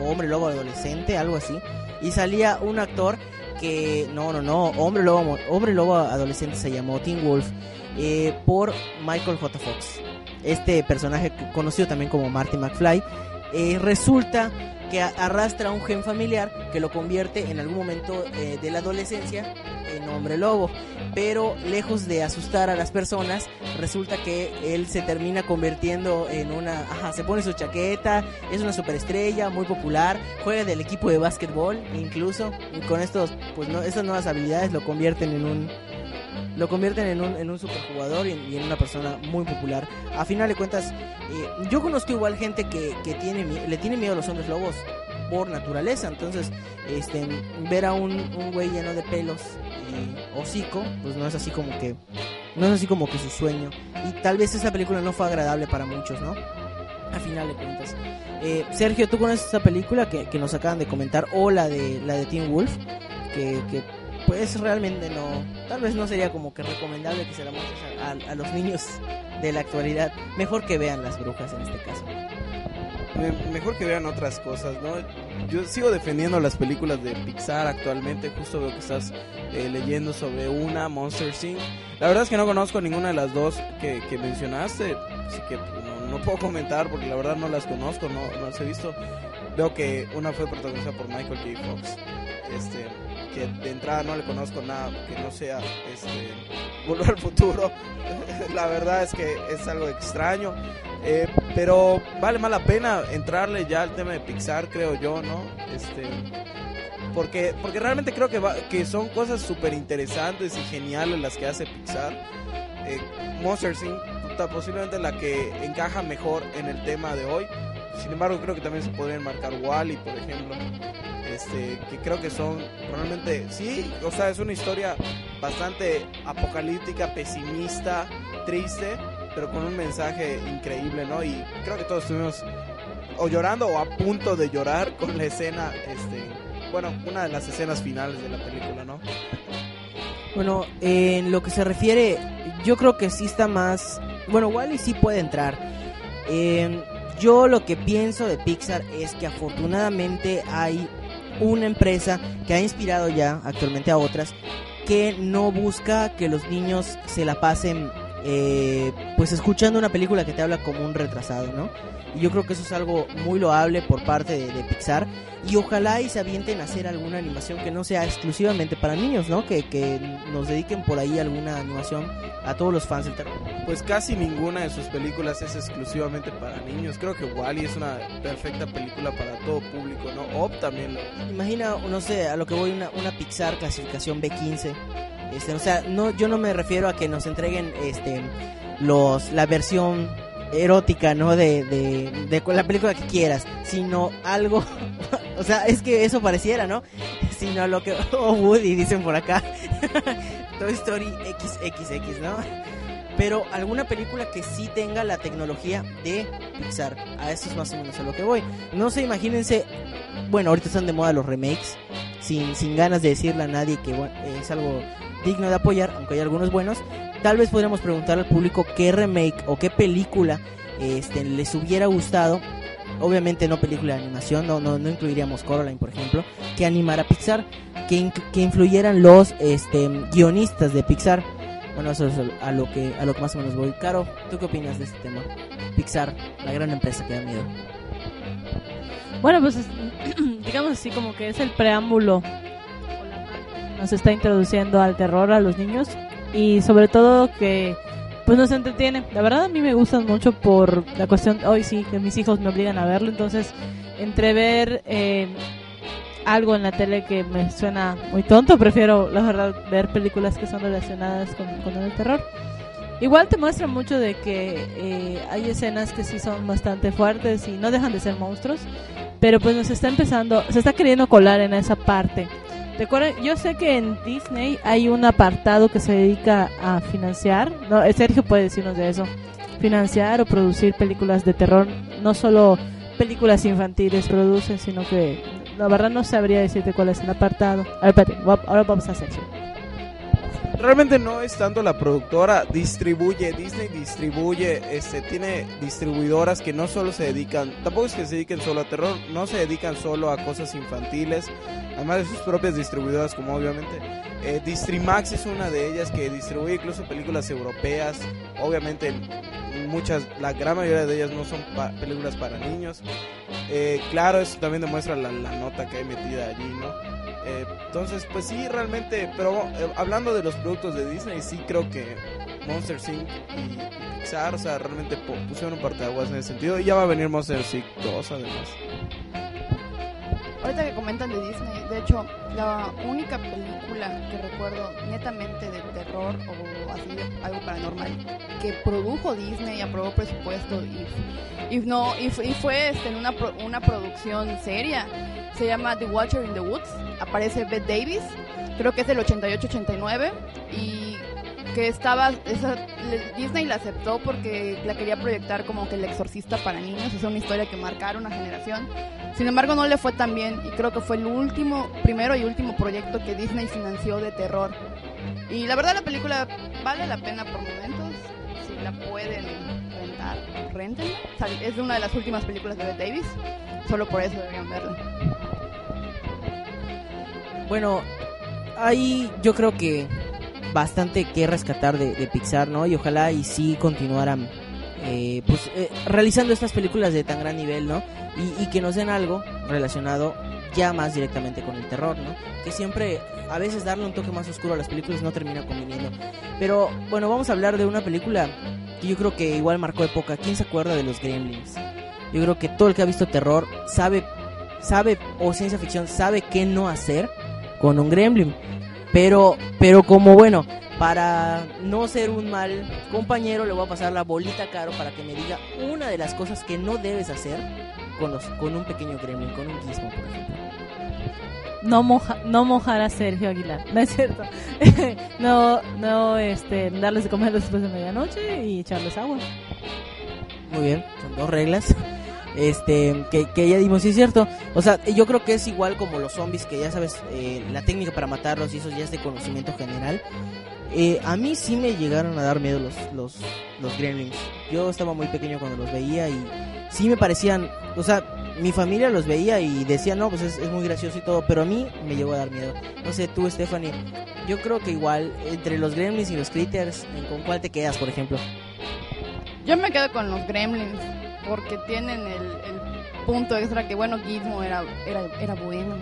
o hombre lobo adolescente, algo así. Y salía un actor que no, no, no, hombre lobo, hombre lobo adolescente se llamó Teen Wolf eh, por Michael J. Fox. Este personaje conocido también como Marty McFly eh, resulta que arrastra un gen familiar que lo convierte en algún momento eh, de la adolescencia en hombre lobo. Pero lejos de asustar a las personas, resulta que él se termina convirtiendo en una... Ajá, se pone su chaqueta, es una superestrella, muy popular, juega del equipo de básquetbol incluso. Y con estos, pues no, estas nuevas habilidades lo convierten en un... Lo convierten en un, en un superjugador y, y en una persona muy popular. A final de cuentas, eh, yo conozco igual gente que, que tiene, le tiene miedo a los hombres lobos por naturaleza. Entonces, este, ver a un, un güey lleno de pelos y hocico, pues no es así como que, no es así como que su sueño. Y tal vez esa película no fue agradable para muchos, ¿no? A final de cuentas. Eh, Sergio, ¿tú conoces esa película que, que nos acaban de comentar? O la de la de Teen Wolf, que, que pues realmente no, tal vez no sería como que recomendable que se la muestres a, a- a los niños de la actualidad. Mejor que vean las brujas en este caso. me- mejor que vean otras cosas, ¿no? Yo sigo defendiendo las películas de Pixar actualmente. Justo veo que estás eh, leyendo sobre una, Monster Inc. La verdad es que no conozco ninguna de las dos que, que mencionaste, así que pues, no, no puedo comentar porque la verdad no las conozco, no, no las he visto. Veo que una fue protagonizada por Michael J. Fox. Este, que de entrada no le conozco nada que no sea este Volver al futuro. la verdad es que es algo extraño. Eh, pero vale más la pena entrarle ya al tema de Pixar, creo yo, ¿no? Este, porque, porque realmente creo que, va- que son cosas súper interesantes y geniales las que hace Pixar. Eh, Monster Inc. posiblemente la que encaja mejor en el tema de hoy. Sin embargo, creo que también se podría enmarcar Wally, por ejemplo. Este, que creo que son realmente, sí, o sea, es una historia bastante apocalíptica, pesimista, triste, pero con un mensaje increíble, ¿no? Y creo que todos estuvimos o llorando o a punto de llorar con la escena, este, bueno, una de las escenas finales de la película, ¿no? Bueno, en lo que se refiere, yo creo que sí está más... Bueno, Wally sí puede entrar. Eh, yo lo que pienso de Pixar es que afortunadamente hay una empresa que ha inspirado ya actualmente a otras que no busca que los niños se la pasen eh, pues escuchando una película que te habla como un retrasado, ¿no? Y yo creo que eso es algo muy loable por parte de, de Pixar y ojalá y se avienten a hacer alguna animación que no sea exclusivamente para niños, ¿no? Que, que nos dediquen por ahí alguna animación a todos los fans del terror. Pues casi ninguna de sus películas es exclusivamente para niños. Creo que Wally es una perfecta película para todo público, ¿no? Op también lo Imagina, no sé, a lo que voy, una, una Pixar clasificación B15. Este, o sea, no, yo no me refiero a que nos entreguen este, los, la versión erótica, ¿no? De, de, de la película que quieras, sino algo, o sea, es que eso pareciera, ¿no? Sino lo que, oh Woody, dicen por acá, Toy Story XXX, ¿no? Pero alguna película que sí tenga la tecnología de Pixar, a eso es más o menos a lo que voy. No sé, imagínense, bueno, ahorita están de moda los remakes, sin, sin ganas de decirle a nadie que bueno, es algo digno de apoyar, aunque hay algunos buenos. Tal vez podríamos preguntar al público qué remake o qué película este, les hubiera gustado. Obviamente no película de animación, no, no, no incluiríamos Coraline, por ejemplo, que animara Pixar, que, que influyeran los este, guionistas de Pixar. Bueno, eso es a lo que a lo que más o menos voy. Caro, ¿tú qué opinas de este tema? Pixar, la gran empresa que da miedo. Bueno, pues es- digamos así como que es el preámbulo. Nos está introduciendo al terror a los niños y sobre todo que pues nos entretiene. La verdad a mí me gustan mucho por la cuestión, hoy sí, que mis hijos me obligan a verlo, entonces entre ver eh, algo en la tele que me suena muy tonto, prefiero la verdad ver películas que son relacionadas con, con el terror. Igual te muestra mucho de que eh, hay escenas que sí son bastante fuertes y no dejan de ser monstruos, pero pues nos está empezando, se está queriendo colar en esa parte. Recuerden, yo sé que en Disney hay un apartado que se dedica a financiar, no, eh, Sergio puede decirnos de eso, financiar o producir películas de terror, no solo películas infantiles producen, sino que la verdad no sabría decirte cuál es el apartado. A ver, espérate, ahora vamos a Sergio. Realmente no es tanto la productora, distribuye, Disney distribuye, este, tiene distribuidoras que no solo se dedican, tampoco es que se dediquen solo a terror, no se dedican solo a cosas infantiles, además de sus propias distribuidoras como obviamente eh, Distrimax es una de ellas que distribuye incluso películas europeas, obviamente muchas, la gran mayoría de ellas no son pa- películas para niños, Eh, claro, eso también demuestra la, la nota que hay metida allí, ¿no? Entonces, pues sí, realmente, pero eh, hablando de los productos de Disney, sí creo que Monster Inc. y, y Pixar, realmente pusieron un parteaguas en ese sentido. Y ya va a venir Monster Inc. 2, además. Ahorita que comentan de Disney, de hecho, la única película que recuerdo netamente de terror o así algo paranormal que produjo Disney, aprobó presupuesto y, y no y, y fue este, una, una producción seria, se llama The Watcher in the Woods, aparece Bette Davis, creo que es del 88-89 y que estaba esa, Disney la aceptó porque la quería proyectar como que el exorcista para niños, es una historia que marcara una generación. Sin embargo, no le fue tan bien y creo que fue el último, primero y último proyecto que Disney financió de terror. Y la verdad la película vale la pena por momentos, si la pueden rentar. rentenla. Es una de las últimas películas de Bette Davis. Solo por eso deberían verla. Bueno, hay yo creo que bastante que rescatar de, de Pixar, ¿no? Y ojalá y sí continuaran eh, pues eh, realizando estas películas de tan gran nivel, ¿no? Y, y que nos den algo relacionado ya más directamente con el terror, ¿no? Que siempre a veces darle un toque más oscuro a las películas no termina conviniendo. Pero bueno, vamos a hablar de una película que yo creo que igual marcó época. ¿Quién se acuerda de los Gremlins? Yo creo que todo el que ha visto terror sabe sabe o ciencia ficción sabe qué no hacer con un gremlin. Pero, pero como bueno, para no ser un mal compañero, le voy a pasar la bolita a caro para que me diga una de las cosas que no debes hacer con, los, con un pequeño gremlin, con un gizmo, por ejemplo. No, moja, no mojar a Sergio Aguilar, no es cierto. no, no, este, darles de comer después de medianoche y echarles agua. Muy bien, son dos reglas. Este, que, que ya dimos, sí es cierto. O sea, yo creo que es igual como los zombies, que ya sabes, eh, la técnica para matarlos y eso ya es de conocimiento general. Eh, a mí sí me llegaron a dar miedo los, los, los gremlins. Yo estaba muy pequeño cuando los veía y sí me parecían, o sea, mi familia los veía y decía, no, pues es, es muy gracioso y todo, pero a mí me llegó a dar miedo. No sé, tú, Stephanie, yo creo que igual, entre los gremlins y los critters, ¿con cuál te quedas, por ejemplo? Yo me quedo con los Gremlins porque tienen el, el punto extra que, bueno, Gizmo era, era, era bueno,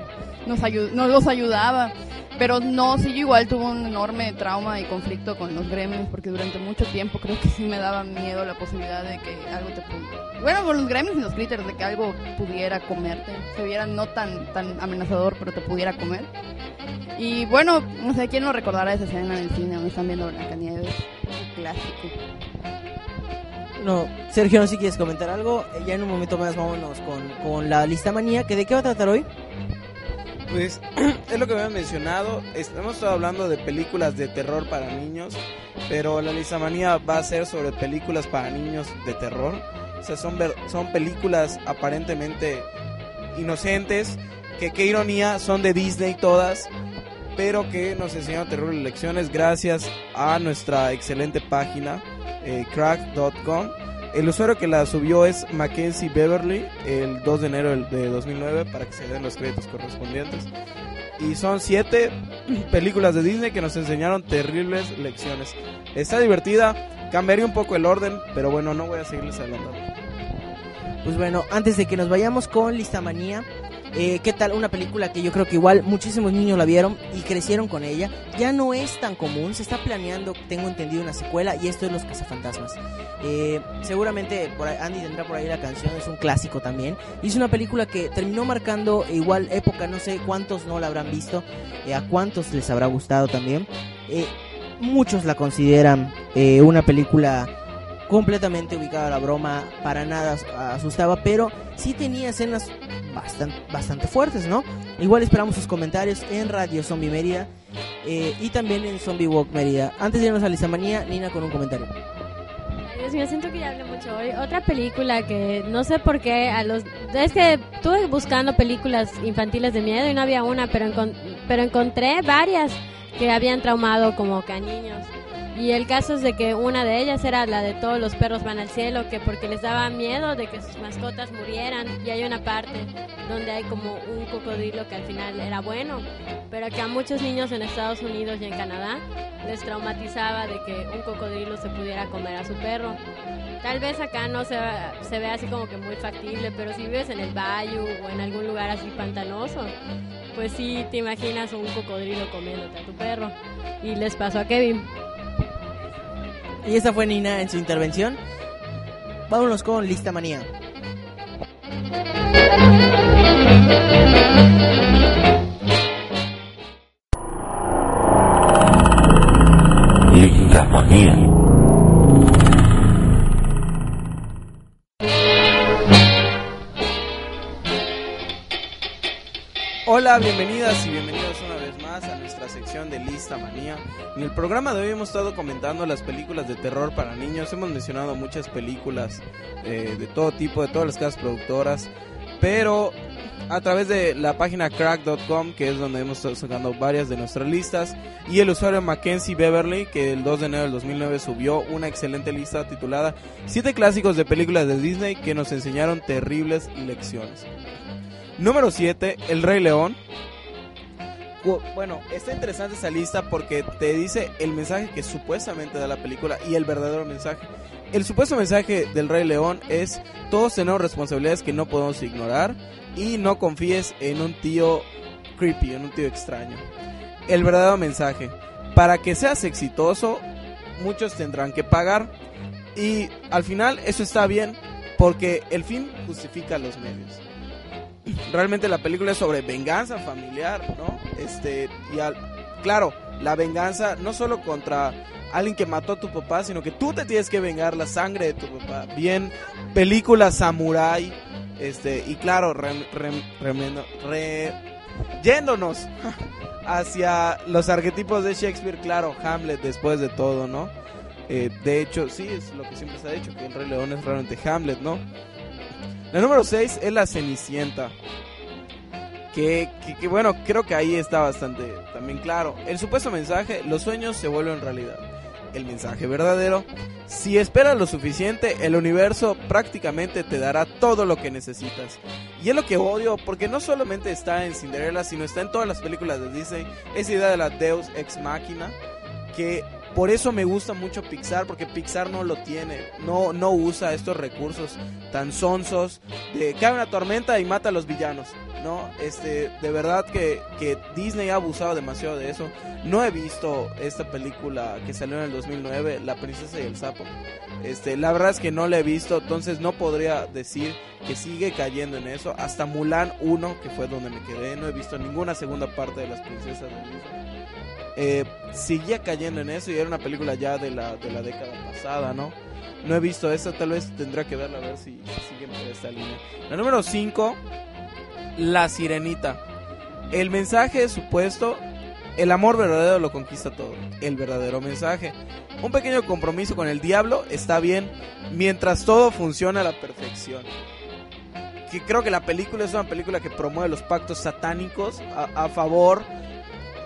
nos, ayu- nos los ayudaba. Pero no, sí, yo igual tuve un enorme trauma y conflicto con los gremlins porque durante mucho tiempo creo que sí me daba miedo la posibilidad de que algo te pudiera... Bueno, con los gremlins y los critters, de que algo pudiera comerte. Se viera no tan, tan amenazador, pero te pudiera comer. Y bueno, no sé quién lo recordará esa escena en el cine donde están viendo Blancanieves. Clásico. No, Sergio, no sé si quieres comentar algo. Eh, Ya en un momento más vámonos con, con la lista manía. ¿Que ¿De qué va a tratar hoy? Pues es lo que habían mencionado. es- Hemos estado hablando de películas de terror para niños, pero la listamanía va a ser sobre películas para niños de terror. O sea, son, son películas aparentemente inocentes, que qué ironía, son de Disney todas, pero que nos enseñan terribles lecciones gracias a nuestra excelente página, eh, crack.com. El usuario que la subió es Mackenzie Beverly el 2 de enero de 2009 para que se den los créditos correspondientes. Y son siete películas de Disney que nos enseñaron terribles lecciones. Está divertida, cambiaría un poco el orden, pero bueno, no voy a seguirles hablando. Pues bueno, antes de que nos vayamos con lista manía. Eh, ¿Qué tal una película que yo creo que igual muchísimos niños la vieron y crecieron con ella? Ya no es tan común, se está planeando, tengo entendido, una secuela y esto es Los Cazafantasmas. Eh, seguramente por ahí- Andy tendrá por ahí la canción, es un clásico también. Y es una película que terminó marcando igual época, no sé cuántos no la habrán visto, eh, a cuántos les habrá gustado también. Eh, muchos la consideran eh, una película completamente ubicada la broma, para nada as- asustaba, pero sí tenía escenas bastante, bastante fuertes, ¿no? Igual esperamos sus comentarios en Radio Zombie Mérida eh, y también en Zombie Walk Mérida. Antes de irnos a Lisa Manía, Nina con un comentario. Dios mío, siento que ya hablé mucho hoy. Otra película que no sé por qué. Es que estuve buscando películas infantiles de miedo y no había una, pero, pero encontré varias que habían traumado como que a niños. Y el caso es de que una de ellas era la de todos los perros van al cielo, que porque les daba miedo de que sus mascotas murieran. Y hay una parte donde hay como un cocodrilo que al final era bueno, pero que a muchos niños en Estados Unidos y en Canadá les traumatizaba de que un cocodrilo se pudiera comer a su perro. Tal vez acá no se, se ve así como que muy factible, pero si vives en el Bayou o en algún lugar así pantanoso, pues sí te imaginas un cocodrilo comiéndote a tu perro. Y les pasó a Kevin. Y esa fue Nina en su intervención. Vámonos con Lista Manía. Lista manía. Hola, bienvenidas y bienvenidos una a sección de Lista Manía. En el programa de hoy hemos estado comentando las películas de terror para niños. Hemos mencionado muchas películas eh, de todo tipo, de todas las casas productoras. Pero a través de la página crack.com, que es donde hemos estado sacando varias de nuestras listas, y el usuario Mackenzie Beverly, que el 2 de enero del 2009 subió una excelente lista titulada Siete clásicos de películas de Disney que nos enseñaron terribles lecciones. Número 7, El Rey León. Bueno, está interesante esa lista porque te dice el mensaje que supuestamente da la película y el verdadero mensaje. El supuesto mensaje del Rey León es todos tenemos responsabilidades que no podemos ignorar y no confíes en un tío creepy, en un tío extraño. El verdadero mensaje, para que seas exitoso, muchos tendrán que pagar y al final eso está bien porque el fin justifica los medios. Realmente la película es sobre venganza familiar, ¿no? Este, y al, claro, la venganza no solo contra alguien que mató a tu papá, sino que tú te tienes que vengar la sangre de tu papá. Bien, película samurai, este, y claro, rem- rem- re- yéndonos hacia los arquetipos de Shakespeare, claro, Hamlet después de todo, ¿no? Eh, de hecho, sí, es lo que siempre se ha dicho, que el Rey León es realmente Hamlet, ¿no? La número 6 es la Cenicienta. Que, bueno, creo que ahí está bastante también claro. El supuesto mensaje, los sueños se vuelven realidad. El mensaje verdadero, si esperas lo suficiente, el universo prácticamente te dará todo lo que necesitas. Y es lo que odio, porque no solamente está en Cinderella, sino está en todas las películas de Disney, esa idea de la Deus Ex Machina, que por eso me gusta mucho Pixar, porque Pixar no lo tiene, no, no usa estos recursos tan sonsos de cae una tormenta y mata a los villanos. No, este, de verdad que, que Disney ha abusado demasiado de eso. No he visto esta película que salió en el 2009, La princesa y el sapo. Este, la verdad es que no la he visto, entonces no podría decir que sigue cayendo en eso. Hasta Mulan 1, que fue donde me quedé, no he visto ninguna segunda parte de las princesas de Disney. Eh, seguía cayendo en eso y era una película ya de la, de la década pasada, ¿no? No he visto esa, tal vez tendrá que verla a ver si, si siguen por esta línea. La número 5, La Sirenita. El mensaje supuesto, el amor verdadero lo conquista todo. El verdadero mensaje. Un pequeño compromiso con el diablo está bien mientras todo funciona a la perfección. Que creo que la película es una película que promueve los pactos satánicos a favor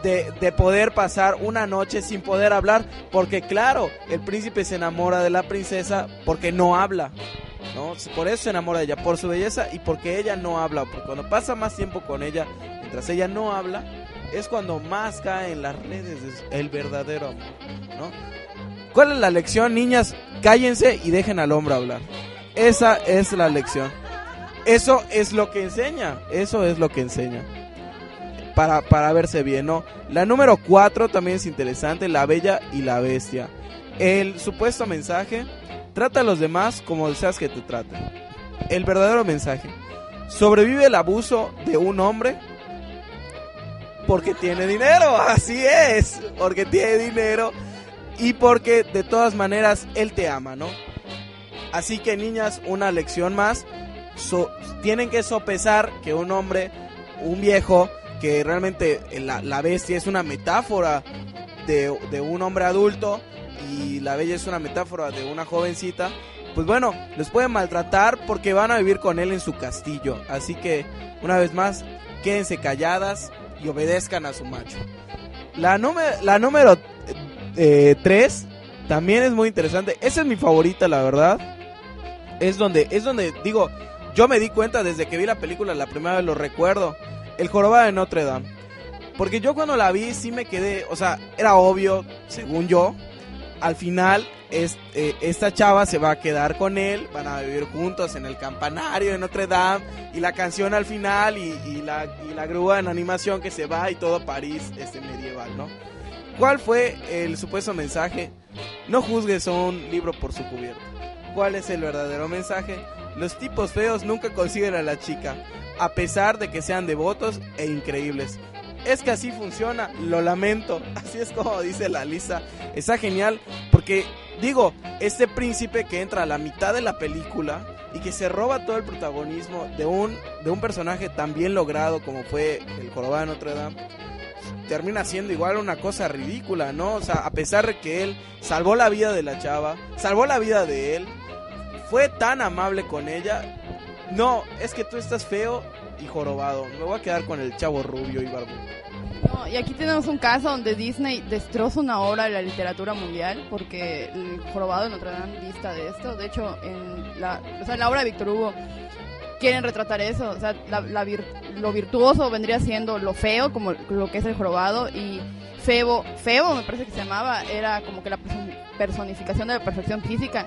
de, de poder pasar una noche sin poder hablar. Porque claro, el príncipe se enamora de la princesa porque no habla. ¿no? Por eso se enamora de ella, por su belleza y porque ella no habla. Porque cuando pasa más tiempo con ella, mientras ella no habla, es cuando más cae en las redes el verdadero amor. ¿no? ¿Cuál es la lección, niñas? Cállense y dejen al hombre hablar. Esa es la lección. Eso es lo que enseña. Eso es lo que enseña. Para, para verse bien, ¿no? La número 4 también es interesante, La Bella y la Bestia. El supuesto mensaje, trata a los demás como deseas que te traten. El verdadero mensaje, sobrevive el abuso de un hombre porque tiene dinero, así es, porque tiene dinero y porque de todas maneras él te ama, ¿no? Así que niñas, una lección más, so- tienen que sopesar que un hombre, un viejo, que realmente la, la bestia es una metáfora de, de un hombre adulto y la bella es una metáfora de una jovencita, pues bueno, les pueden maltratar porque van a vivir con él en su castillo. Así que, una vez más, quédense calladas y obedezcan a su macho. La, número la número 3 también es muy interesante. Esa es mi favorita, la verdad. Es donde, es donde, digo, yo me di cuenta desde que vi la película la primera vez, lo recuerdo. El jorobado de Notre Dame. Porque yo cuando la vi sí me quedé, o sea, era obvio, según yo, al final eh, esta chava se va a quedar con él, van a vivir juntos en el campanario de Notre Dame y la canción al final y, y la, y la grúa en animación que se va y todo París este medieval, ¿no? ¿Cuál fue el supuesto mensaje? No juzgues a un libro por su cubierta. ¿Cuál es el verdadero mensaje? Los tipos feos nunca consiguen a la chica, a pesar de que sean devotos e increíbles. Es que así funciona, lo lamento. Así es como dice la Lisa. Está genial porque, digo, este príncipe que entra a la mitad de la película y que se roba todo el protagonismo de un, de un personaje tan bien logrado como fue el jorobado de Notre Dame, termina siendo igual una cosa ridícula, ¿no? O sea, a pesar de que él salvó la vida de la chava, salvó la vida de él, fue tan amable con ella. No, es que tú estás feo y jorobado. Me voy a quedar con el chavo rubio y barbudo. No, y aquí tenemos un caso donde Disney destroza una obra de la literatura mundial porque el jorobado de Notre Dame dista de esto. De hecho, en la, o sea, en la obra de Víctor Hugo quieren retratar eso. O sea, la- vir- lo virtuoso vendría siendo lo feo, como lo que es el jorobado, y Febo, Febo me parece que se llamaba, era como que la person- personificación de la perfección física.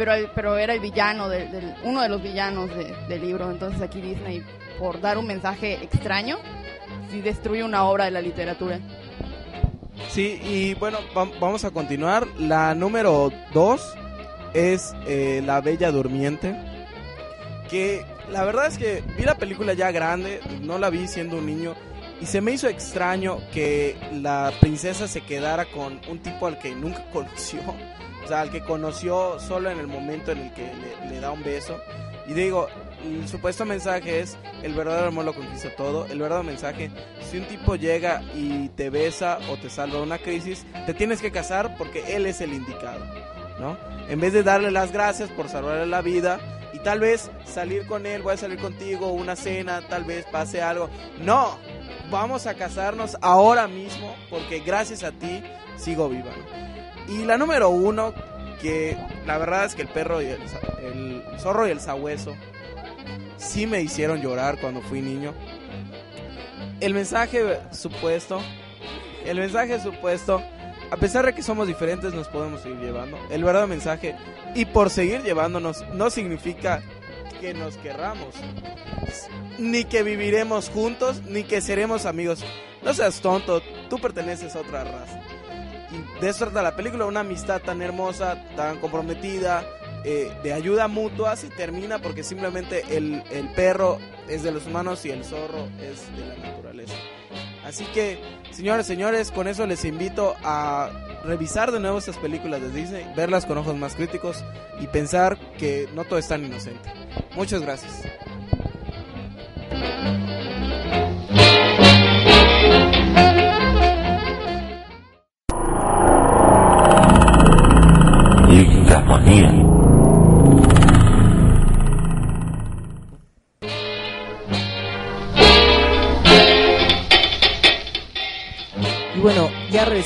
Pero, el- pero era el villano, del, del- uno de los villanos de- del libro. Entonces aquí Disney, por dar un mensaje extraño, sí destruye una obra de la literatura. Sí, y bueno, vam- vamos a continuar. La número 2 es eh, La Bella Durmiente. Que la verdad es que vi la película ya grande, no la vi siendo un niño. Y se me hizo extraño que la princesa se quedara con un tipo al que nunca conoció. Sea, al que conoció solo en el momento en el que le, le da un beso. Y digo, el supuesto mensaje es, el verdadero amor lo conquista todo. El verdadero mensaje, si un tipo llega y te besa o te salva una crisis, te tienes que casar porque él es el indicado, ¿no? En vez de darle las gracias por salvarle la vida y tal vez salir con él, voy a salir contigo, una cena, tal vez pase algo. No, vamos a casarnos ahora mismo porque gracias a ti sigo viva. ¿no? Y la número uno, que la verdad es que el perro y el, el zorro y el sabueso sí me hicieron llorar cuando fui niño. El mensaje supuesto, el mensaje supuesto, a pesar de que somos diferentes nos podemos seguir llevando. El verdadero mensaje, y por seguir llevándonos, no significa que nos querramos, ni que viviremos juntos, ni que seremos amigos. No seas tonto, tú perteneces a otra raza. De eso trata la película, una amistad tan hermosa, tan comprometida, eh, de ayuda mutua, se termina porque simplemente el, el perro es de los humanos y el zorro es de la naturaleza. Así que, señores, señores, con eso les invito a revisar de nuevo estas películas de Disney, verlas con ojos más críticos y pensar que no todo es tan inocente. Muchas gracias.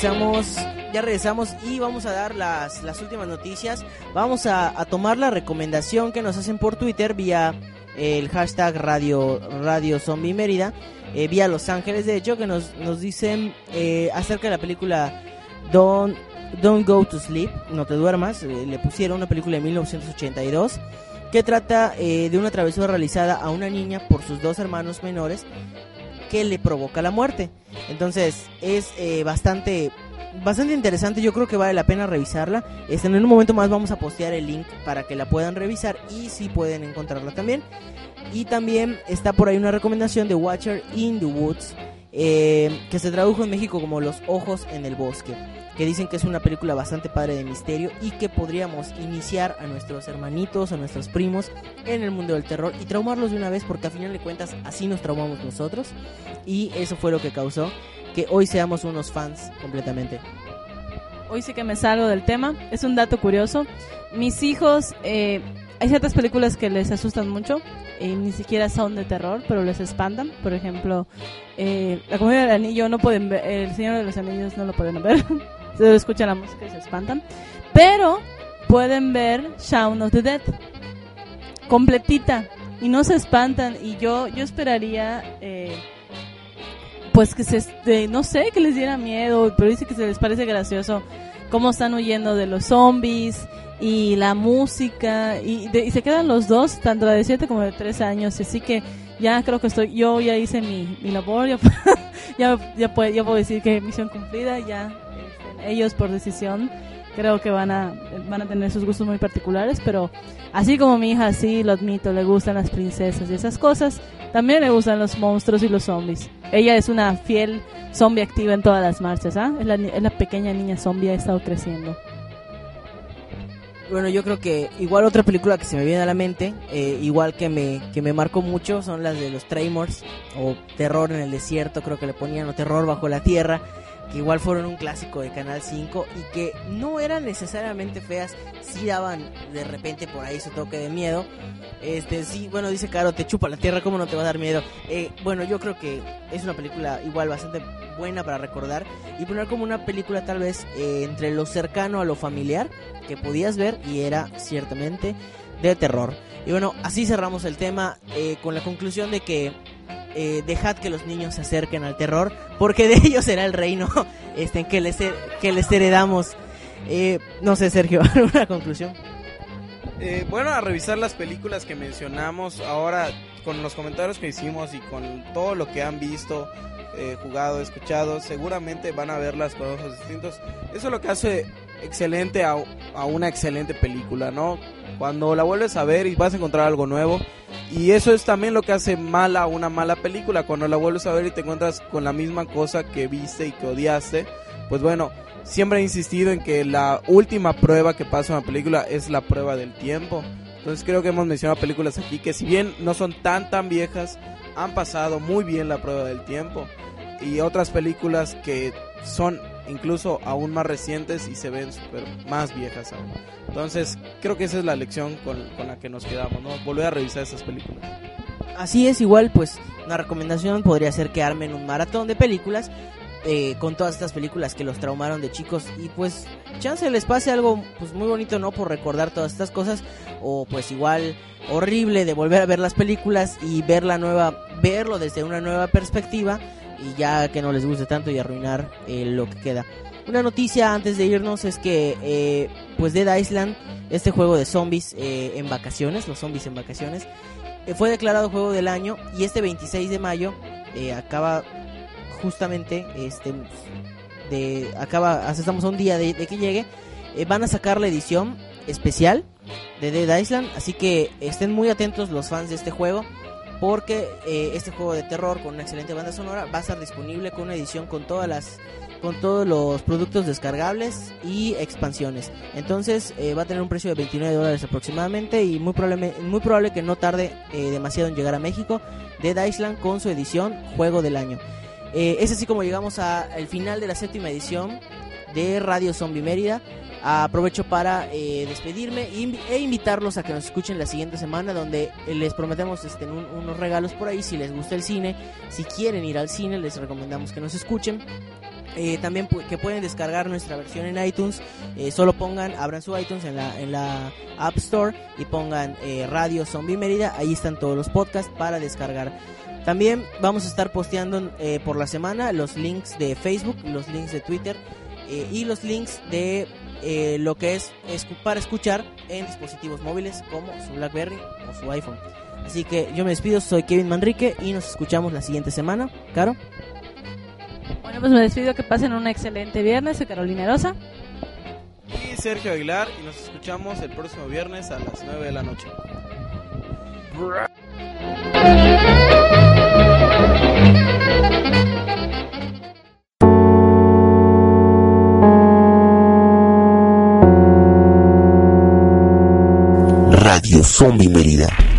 Regresamos, ya regresamos y vamos a dar las, las últimas noticias. Vamos a, a tomar la recomendación que nos hacen por Twitter vía el hashtag Radio, Radio Zombie Mérida, eh, vía Los Ángeles, de hecho, que nos, nos dicen eh, acerca de la película Don't, Don't Go to Sleep, No te duermas. eh, le pusieron una película de 1982 que trata eh, de una travesura realizada a una niña por sus dos hermanos menores que le provoca la muerte. Entonces es eh, bastante bastante interesante, yo creo que vale la pena revisarla. Este, en un momento más vamos a postear el link para que la puedan revisar y si pueden encontrarla también. Y también está por ahí una recomendación de Watcher in the Woods, eh, que se tradujo en México como Los Ojos en el Bosque, que dicen que es una película bastante padre de misterio y que podríamos iniciar a nuestros hermanitos, a nuestros primos en el mundo del terror y traumarlos de una vez porque a final de cuentas así nos traumamos nosotros y eso fue lo que causó que hoy seamos unos fans completamente. Hoy sí que me salgo del tema. Es un dato curioso. Mis hijos, eh, hay ciertas películas que les asustan mucho. Y ni siquiera son de terror, pero les espantan. Por ejemplo, eh, La Comunidad del Anillo no pueden ver. El Señor de los Anillos no lo pueden ver. se escuchan la música y se espantan. Pero pueden ver Shaun of the Dead. Completita. Y no se espantan. Y yo, yo esperaría... Eh, pues que se, este, no sé, que les diera miedo, pero dice que se les parece gracioso cómo están huyendo de los zombies y la música y, de- y se quedan los dos, tanto la de 7 como de 3 años, así que ya creo que estoy, yo ya hice mi, mi labor, ya, ya, ya, puedo, ya puedo decir que misión cumplida, ya este, ellos por decisión creo que van a, van a tener sus gustos muy particulares, pero así como mi hija, sí, lo admito, le gustan las princesas y esas cosas, también le gustan los monstruos y los zombies. Ella es una fiel zombie activa en todas las marchas, ¿ah? Es la, es la pequeña niña zombie, ha estado creciendo. Bueno, yo creo que igual otra película que se me viene a la mente, eh, igual que me, que me marcó mucho, son las de los Tremors o Terror en el Desierto, creo que le ponían, o Terror bajo la Tierra. Que igual fueron un clásico de Canal 5 y que no eran necesariamente feas, sí daban de repente por ahí su toque de miedo. Este, sí, bueno, dice Caro, te chupa la tierra, ¿cómo no te va a dar miedo? Eh, bueno, yo creo que es una película igual bastante buena para recordar y poner como una película tal vez eh, entre lo cercano a lo familiar que podías ver y era ciertamente de terror. Y bueno, así cerramos el tema eh, con la conclusión de que eh, dejad que los niños se acerquen al terror, porque de ellos será el reino este, en que les, que les heredamos. Eh, no sé, Sergio, ¿alguna conclusión? Eh, bueno, a revisar las películas que mencionamos ahora con los comentarios que hicimos y con todo lo que han visto, eh, jugado, escuchado, seguramente van a verlas con ojos distintos. Eso es lo que hace excelente a, una excelente película, ¿no? Cuando la vuelves a ver y vas a encontrar algo nuevo. Y eso es también lo que hace mala una mala película. Cuando la vuelves a ver y te encuentras con la misma cosa que viste y que odiaste. Pues bueno, siempre he insistido en que la última prueba que pasa en una película es la prueba del tiempo. Entonces creo que hemos mencionado películas aquí que si bien no son tan tan viejas, han pasado muy bien la prueba del tiempo. Y otras películas que son incluso aún más recientes y se ven super más viejas aún. Entonces creo que esa es la lección con, con la que nos quedamos, ¿no? Volver a revisar esas películas. Así es, igual, pues una recomendación podría ser que armen un maratón de películas eh, con todas estas películas que los traumaron de chicos y pues chance les pase algo pues muy bonito, ¿no? Por recordar todas estas cosas o pues igual horrible de volver a ver las películas y ver la nueva, verlo desde una nueva perspectiva y ya que no les guste tanto y arruinar eh, lo que queda. Una noticia antes de irnos es que eh, pues Dead Island, este juego de zombies eh, en vacaciones, los zombies en vacaciones, fue declarado juego del año y este 26 de mayo acaba justamente este de acaba estamos a un día de, que llegue van a sacar la edición especial de Dead Island así que estén muy atentos los fans de este juego porque eh, este juego de terror con una excelente banda sonora va a estar disponible con una edición con todas las con todos los productos descargables y expansiones entonces eh, va a tener un precio de 29 dólares aproximadamente y muy probable muy probable que no tarde eh, demasiado en llegar a México Dead Island con su edición juego del año es así como llegamos al final de la séptima edición de Radio Zombie Mérida. Aprovecho para eh, despedirme e, e invitarlos a que nos escuchen la siguiente semana donde eh, les prometemos este, un- unos regalos por ahí si les gusta el cine, si quieren ir al cine les recomendamos que nos escuchen. Eh, también que pueden descargar nuestra versión en iTunes, solo pongan, abran su iTunes en la, en la App Store y pongan Radio Zombie Mérida, ahí están todos los podcasts para descargar. También vamos a estar posteando por la semana los links de Facebook, los links de Twitter y los links de eh, lo que es escu- para escuchar en dispositivos móviles como su BlackBerry o su iPhone. Así que yo me despido, soy Kevin Manrique y nos escuchamos la siguiente semana. Caro, Bueno, pues me despido, que pasen un excelente viernes. Soy Carolina Rosa. Y Sergio Aguilar y nos escuchamos el próximo viernes a las 9 de la noche. Zombie Mérida.